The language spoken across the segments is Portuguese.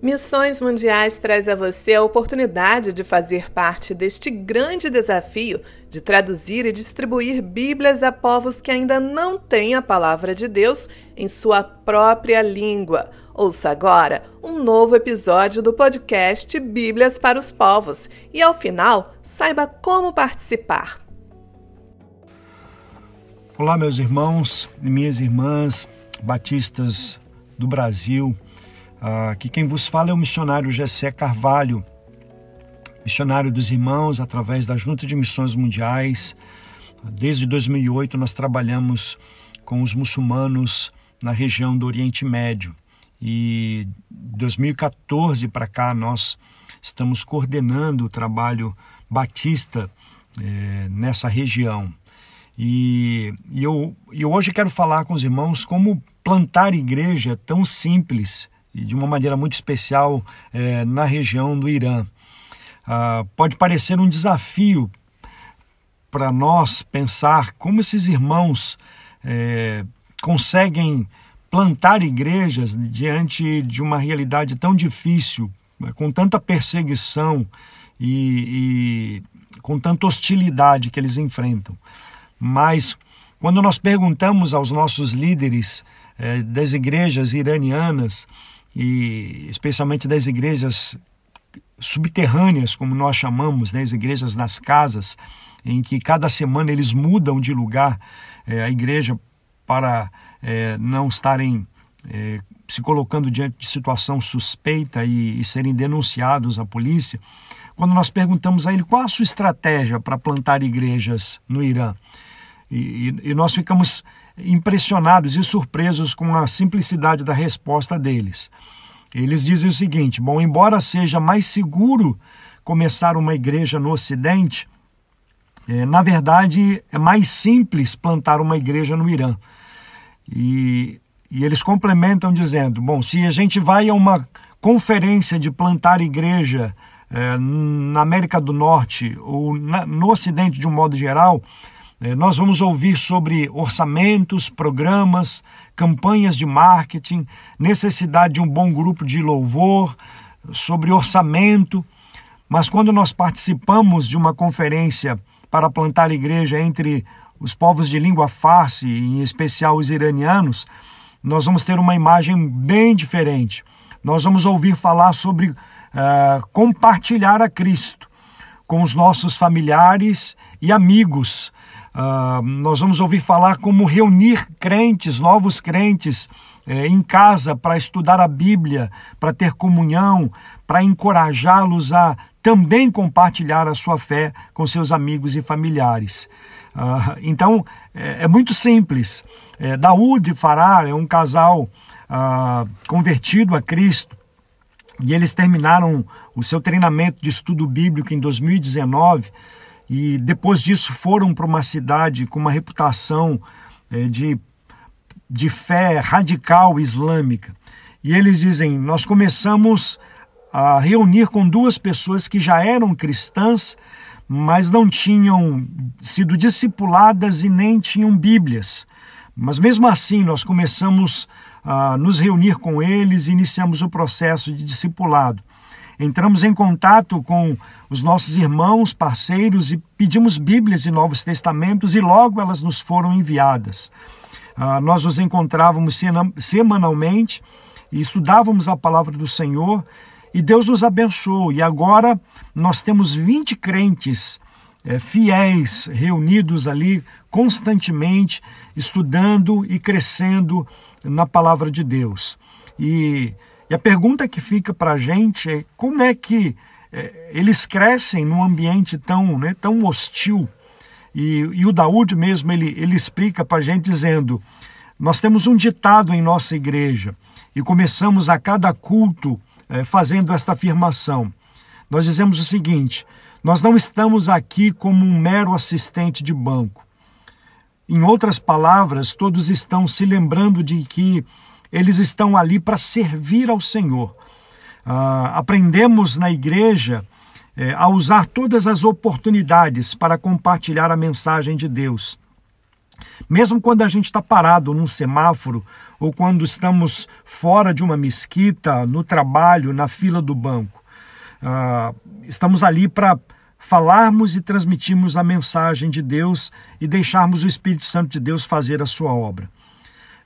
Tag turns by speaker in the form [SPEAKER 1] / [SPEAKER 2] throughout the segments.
[SPEAKER 1] Missões Mundiais traz a você a oportunidade de fazer parte deste grande desafio de traduzir e distribuir Bíblias a povos que ainda não têm a palavra de Deus em sua própria língua. Ouça agora um novo episódio do podcast Bíblias para os Povos e, ao final, saiba como participar.
[SPEAKER 2] Olá, meus irmãos e minhas irmãs batistas do Brasil. Aqui quem vos fala é o missionário Gessé Carvalho, missionário dos irmãos através da Junta de Missões Mundiais. Desde 2008 nós trabalhamos com os muçulmanos na região do Oriente Médio e 2014 para cá nós estamos coordenando o trabalho batista é, nessa região. E, e eu, hoje quero falar com os irmãos como plantar igreja tão simples e de uma maneira muito especial é, na região do Irã. Ah, pode parecer um desafio para nós pensar como esses irmãos é, conseguem plantar igrejas diante de uma realidade tão difícil, com tanta perseguição e, e com tanta hostilidade que eles enfrentam. Mas quando nós perguntamos aos nossos líderes eh, das igrejas iranianas e especialmente das igrejas subterrâneas, como nós chamamos, né, as igrejas nas casas, em que cada semana eles mudam de lugar é, a igreja para é, não estarem é, se colocando diante de situação suspeita e, e, serem denunciados à polícia. Quando nós perguntamos a ele qual a sua estratégia para plantar igrejas no Irã, e, e, e nós ficamos impressionados e surpresos com a simplicidade da resposta deles. Eles dizem o seguinte: bom, embora seja mais seguro começar uma igreja no Ocidente, é, na verdade é mais simples plantar uma igreja no Irã. E, e eles complementam dizendo: bom, se a gente vai a uma conferência de plantar igreja é, na América do Norte ou na, no Ocidente de um modo geral, nós vamos ouvir sobre orçamentos, programas, campanhas de marketing, necessidade de um bom grupo de louvor, sobre orçamento. Mas quando nós participamos de uma conferência para plantar igreja entre os povos de língua farsi, em especial os iranianos, nós vamos ter uma imagem bem diferente. Nós vamos ouvir falar sobre uh, compartilhar a Cristo com os nossos familiares e amigos Uh, nós vamos ouvir falar como reunir crentes, novos crentes, eh, em casa para estudar a Bíblia, para ter comunhão, para encorajá-los a também compartilhar a sua fé com seus amigos e familiares. Uh, então, é, é, muito simples. É, Daúde e Fará é um casal uh, convertido a Cristo e eles terminaram o seu treinamento de estudo bíblico em 2019 e depois disso foram para uma cidade com uma reputação é, de, de fé radical islâmica. E eles dizem: Nós começamos a reunir com duas pessoas que já eram cristãs, mas não tinham sido discipuladas e nem tinham Bíblias. Mas mesmo assim, nós começamos a nos reunir com eles e iniciamos o processo de discipulado. Entramos em contato com os nossos irmãos, parceiros e pedimos Bíblias e Novos Testamentos e logo elas nos foram enviadas. Ah, nós nos encontrávamos semanalmente e estudávamos a palavra do Senhor e Deus nos abençoou. E agora nós temos 20 crentes é, fiéis reunidos ali constantemente, estudando e crescendo na palavra de Deus. E e a pergunta que fica para a gente é como é que é, eles crescem num ambiente tão, né, tão hostil. E, e o Daúde mesmo, ele, ele explica para a gente dizendo, nós temos um ditado em nossa igreja e começamos a cada culto é, fazendo esta afirmação. Nós dizemos o seguinte, nós não estamos aqui como um mero assistente de banco. Em outras palavras, todos estão se lembrando de que eles estão ali para servir ao Senhor. Ah, aprendemos na igreja é, a usar todas as oportunidades para compartilhar a mensagem de Deus. Mesmo quando a gente está parado num semáforo ou quando estamos fora de uma mesquita, no trabalho, na fila do banco. Uh, estamos ali para falarmos e transmitirmos a mensagem de Deus e deixarmos o Espírito Santo de Deus fazer a sua obra.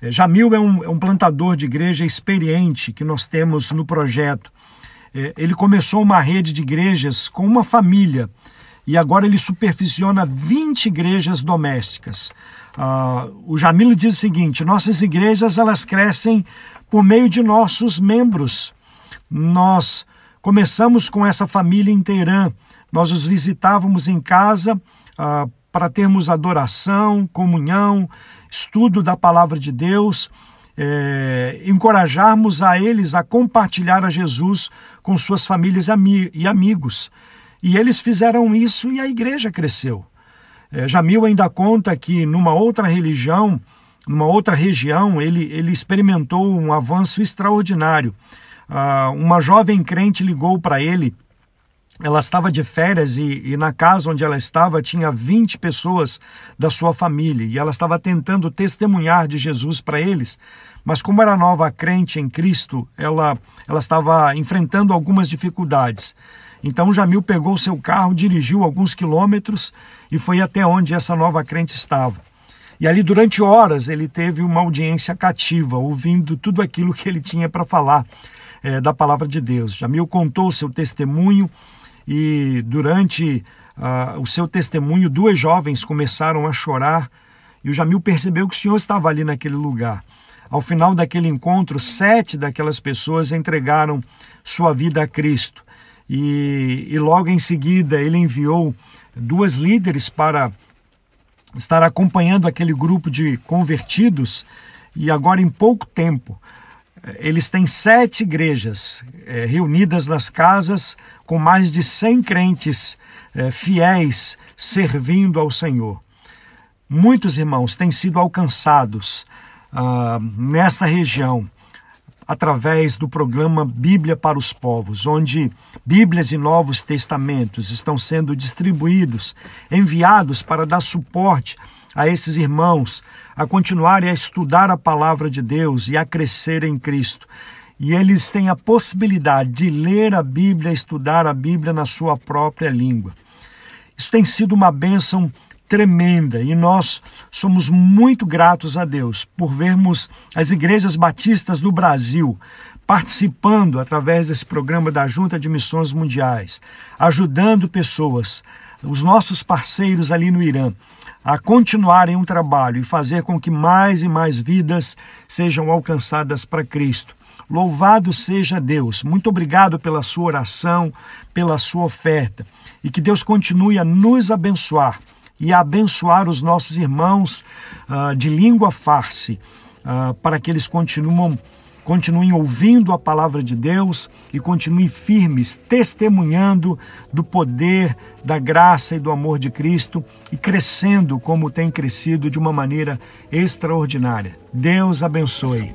[SPEAKER 2] É, Jamil é um, é um plantador de igreja experiente que nós temos no projeto. É, ele começou uma rede de igrejas com uma família e agora ele supervisiona 20 igrejas domésticas. Uh, o Jamil diz o seguinte: nossas igrejas elas crescem por meio de nossos membros. Nós começamos com essa família em Teherã. Nós os visitávamos em casa uh, para termos adoração, comunhão, estudo da palavra de Deus, é, encorajarmos a eles a compartilhar a Jesus com suas famílias e amigos. E eles fizeram isso e a igreja cresceu. É, Jamil ainda conta que numa outra religião, numa outra região, ele, ele experimentou um avanço extraordinário. Ah, uma jovem crente ligou para ele. Ela estava de férias e, e, na casa onde ela estava tinha 20 pessoas da sua família e ela estava tentando testemunhar de Jesus para eles. Mas, como era nova crente em Cristo, ela, ela estava enfrentando algumas dificuldades. Então Jamil pegou seu carro, dirigiu alguns quilômetros e foi até onde essa nova crente estava. E ali, durante horas, ele teve uma audiência cativa, ouvindo tudo aquilo que ele tinha para falar é, da palavra de Deus. Jamil contou seu testemunho e, durante uh, o seu testemunho, duas jovens começaram a chorar. E o Jamil percebeu que o Senhor estava ali naquele lugar. Ao final daquele encontro, sete daquelas pessoas entregaram sua vida a Cristo. E, e logo em seguida ele enviou duas líderes para estar acompanhando aquele grupo de convertidos. E agora em pouco tempo eles têm sete igrejas é, reunidas nas casas com mais de cem crentes é, fiéis servindo ao Senhor. Muitos irmãos têm sido alcançados ah, nesta região através do programa Bíblia para os Povos, onde Bíblias e Novos Testamentos estão sendo distribuídos, enviados para dar suporte a esses irmãos a continuarem a estudar a palavra de Deus e a crescer em Cristo. E eles têm a possibilidade de ler a Bíblia, estudar a Bíblia na sua própria língua. Isso tem sido uma bênção tremenda e nós somos muito gratos a Deus por vermos as igrejas batistas do Brasil participando através desse programa da Junta de Missões Mundiais, ajudando pessoas, os nossos parceiros ali no Irã, a continuarem um trabalho e fazer com que mais e mais vidas sejam alcançadas para Cristo. Louvado seja Deus. Muito obrigado pela sua oração, pela sua oferta. E que Deus continue a nos abençoar e abençoar os nossos irmãos uh, de língua farce, uh, para que eles continuam, continuem ouvindo a palavra de Deus e continuem firmes, testemunhando do poder, da graça e do amor de Cristo e crescendo como tem crescido de uma maneira extraordinária. Deus abençoe.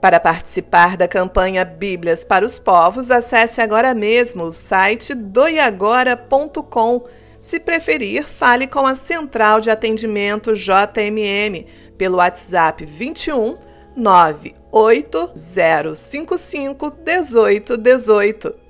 [SPEAKER 1] Para participar da campanha Bíblias para os Povos, acesse agora mesmo o site doiagora.com se preferir, fale com a Central de Atendimento JMM pelo WhatsApp 21 98055 1818.